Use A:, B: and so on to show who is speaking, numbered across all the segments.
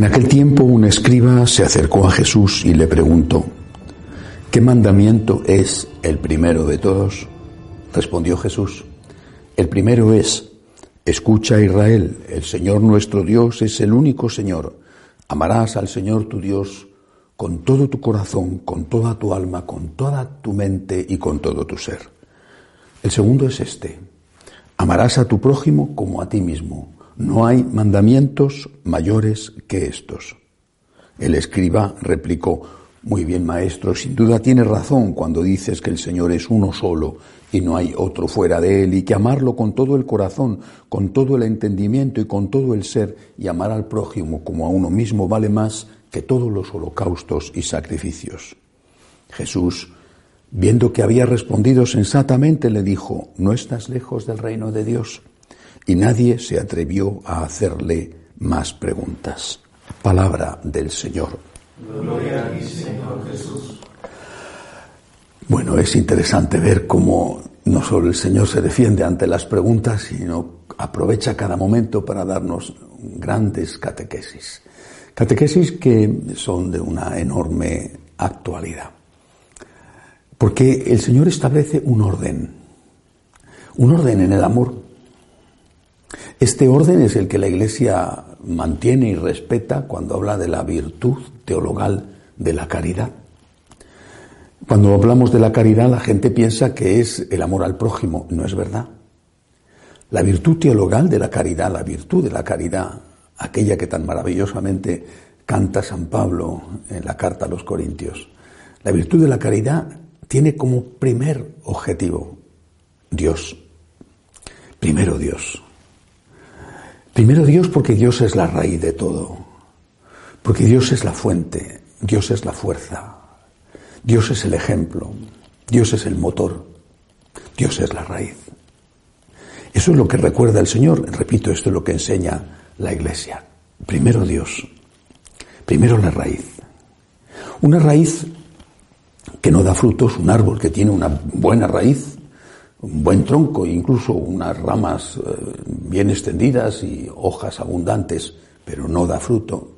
A: En aquel tiempo un escriba se acercó a Jesús y le preguntó, ¿qué mandamiento es el primero de todos? Respondió Jesús, el primero es, escucha Israel, el Señor nuestro Dios es el único Señor. Amarás al Señor tu Dios con todo tu corazón, con toda tu alma, con toda tu mente y con todo tu ser. El segundo es este, amarás a tu prójimo como a ti mismo. No hay mandamientos mayores que estos. El escriba replicó, muy bien, maestro, sin duda tienes razón cuando dices que el Señor es uno solo y no hay otro fuera de Él y que amarlo con todo el corazón, con todo el entendimiento y con todo el ser y amar al prójimo como a uno mismo vale más que todos los holocaustos y sacrificios. Jesús, viendo que había respondido sensatamente, le dijo, no estás lejos del reino de Dios y nadie se atrevió a hacerle más preguntas. Palabra del Señor. Gloria a ti, Señor Jesús. Bueno, es interesante ver cómo no solo el Señor se defiende ante las preguntas, sino aprovecha cada momento para darnos grandes catequesis. Catequesis que son de una enorme actualidad. Porque el Señor establece un orden, un orden en el amor este orden es el que la Iglesia mantiene y respeta cuando habla de la virtud teologal de la caridad. Cuando hablamos de la caridad, la gente piensa que es el amor al prójimo. No es verdad. La virtud teologal de la caridad, la virtud de la caridad, aquella que tan maravillosamente canta San Pablo en la carta a los Corintios, la virtud de la caridad tiene como primer objetivo Dios. Primero Dios. Primero Dios porque Dios es la raíz de todo, porque Dios es la fuente, Dios es la fuerza, Dios es el ejemplo, Dios es el motor, Dios es la raíz. Eso es lo que recuerda el Señor, repito, esto es lo que enseña la Iglesia. Primero Dios, primero la raíz. Una raíz que no da frutos, un árbol que tiene una buena raíz, un buen tronco, incluso unas ramas eh, bien extendidas y hojas abundantes, pero no da fruto.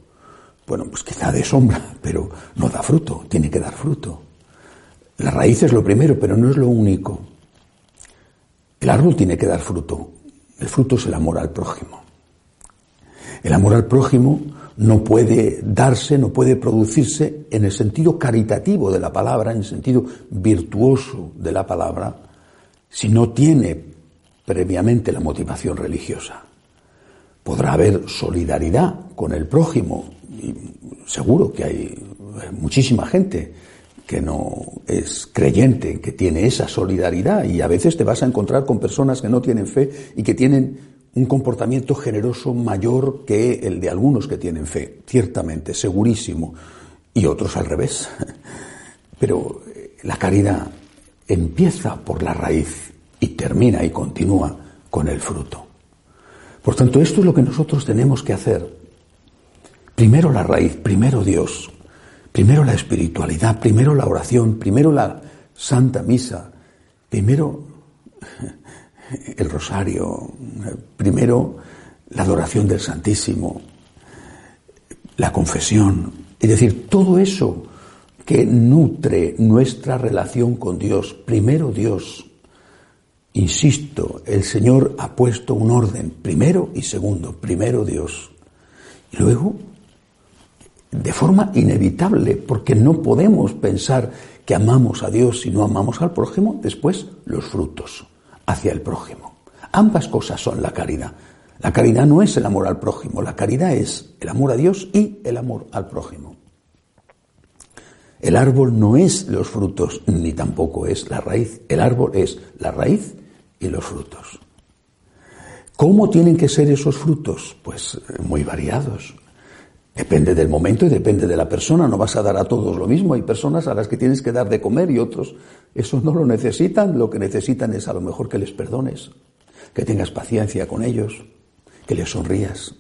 A: Bueno, pues quizá de sombra, pero no da fruto, tiene que dar fruto. La raíz es lo primero, pero no es lo único. El árbol tiene que dar fruto. El fruto es el amor al prójimo. El amor al prójimo no puede darse, no puede producirse en el sentido caritativo de la palabra, en el sentido virtuoso de la palabra, si no tiene previamente la motivación religiosa. Podrá haber solidaridad con el prójimo, seguro que hay muchísima gente que no es creyente, que tiene esa solidaridad y a veces te vas a encontrar con personas que no tienen fe y que tienen un comportamiento generoso mayor que el de algunos que tienen fe, ciertamente, segurísimo, y otros al revés. Pero la caridad empieza por la raíz y termina y continúa con el fruto. Por tanto, esto es lo que nosotros tenemos que hacer. Primero la raíz, primero Dios, primero la espiritualidad, primero la oración, primero la Santa Misa, primero el rosario, primero la adoración del Santísimo, la confesión, es decir, todo eso que nutre nuestra relación con Dios, primero Dios. Insisto, el Señor ha puesto un orden, primero y segundo, primero Dios. Y luego, de forma inevitable, porque no podemos pensar que amamos a Dios si no amamos al prójimo, después los frutos hacia el prójimo. Ambas cosas son la caridad. La caridad no es el amor al prójimo, la caridad es el amor a Dios y el amor al prójimo. El árbol no es los frutos, ni tampoco es la raíz. El árbol es la raíz y los frutos. ¿Cómo tienen que ser esos frutos? Pues eh, muy variados. Depende del momento y depende de la persona. No vas a dar a todos lo mismo. Hay personas a las que tienes que dar de comer y otros, esos no lo necesitan. Lo que necesitan es a lo mejor que les perdones, que tengas paciencia con ellos, que les sonrías.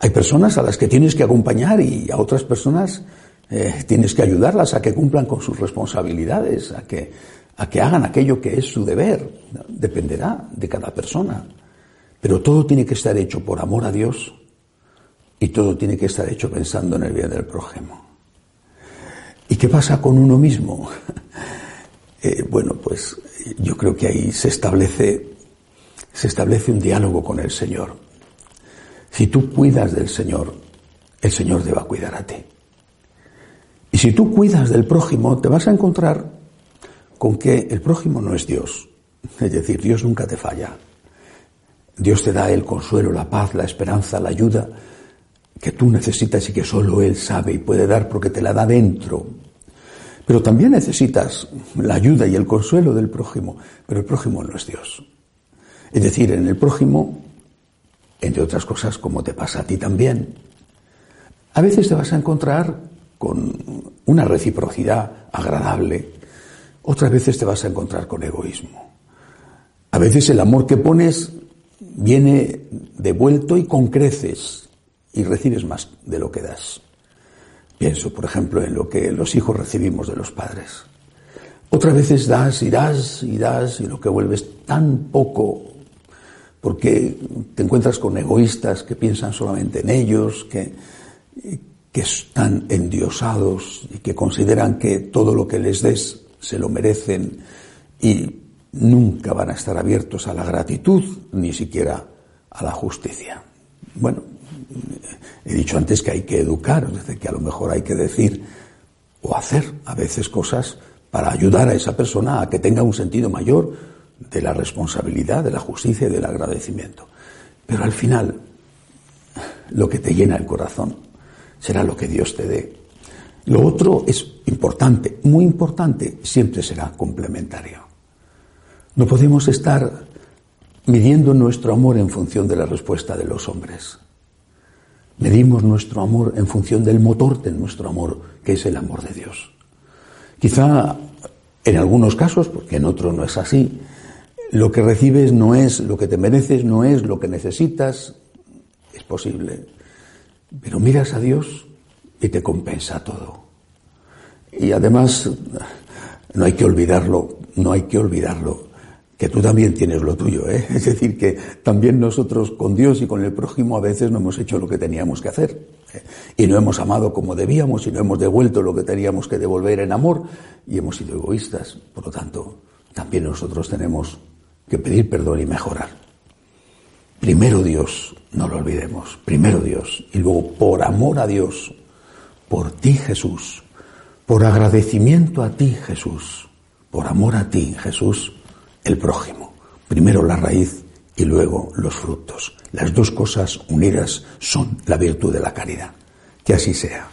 A: Hay personas a las que tienes que acompañar y a otras personas eh, tienes que ayudarlas a que cumplan con sus responsabilidades, a que, a que hagan aquello que es su deber. Dependerá de cada persona. Pero todo tiene que estar hecho por amor a Dios, y todo tiene que estar hecho pensando en el bien del prójimo. ¿Y qué pasa con uno mismo? Eh, bueno, pues yo creo que ahí se establece, se establece un diálogo con el Señor. Si tú cuidas del Señor, el Señor te va a cuidar a ti. Y si tú cuidas del prójimo, te vas a encontrar con que el prójimo no es Dios. Es decir, Dios nunca te falla. Dios te da el consuelo, la paz, la esperanza, la ayuda que tú necesitas y que solo Él sabe y puede dar porque te la da dentro. Pero también necesitas la ayuda y el consuelo del prójimo, pero el prójimo no es Dios. Es decir, en el prójimo, entre otras cosas, como te pasa a ti también, a veces te vas a encontrar con una reciprocidad agradable, otras veces te vas a encontrar con egoísmo. A veces el amor que pones viene devuelto y con creces y recibes más de lo que das. Pienso, por ejemplo, en lo que los hijos recibimos de los padres. Otras veces das y das y das y lo que vuelves tan poco porque te encuentras con egoístas que piensan solamente en ellos, que, que están endiosados y que consideran que todo lo que les des se lo merecen y nunca van a estar abiertos a la gratitud ni siquiera a la justicia. Bueno, He dicho antes que hay que educar, es decir, que a lo mejor hay que decir o hacer a veces cosas para ayudar a esa persona a que tenga un sentido mayor de la responsabilidad, de la justicia y del agradecimiento. Pero al final, lo que te llena el corazón será lo que Dios te dé. Lo otro es importante, muy importante, siempre será complementario. No podemos estar midiendo nuestro amor en función de la respuesta de los hombres. Medimos nuestro amor en función del motor de nuestro amor, que es el amor de Dios. Quizá en algunos casos, porque en otros no es así, lo que recibes no es lo que te mereces, no es lo que necesitas, es posible. Pero miras a Dios y te compensa todo. Y además, no hay que olvidarlo, no hay que olvidarlo que tú también tienes lo tuyo, ¿eh? Es decir, que también nosotros con Dios y con el prójimo a veces no hemos hecho lo que teníamos que hacer. ¿eh? Y no hemos amado como debíamos y no hemos devuelto lo que teníamos que devolver en amor y hemos sido egoístas. Por lo tanto, también nosotros tenemos que pedir perdón y mejorar. Primero Dios, no lo olvidemos, primero Dios. Y luego, por amor a Dios, por ti Jesús, por agradecimiento a ti Jesús, por amor a ti Jesús, el prójimo. Primero la raíz y luego los frutos. Las dos cosas unidas son la virtud de la caridad. Que así sea.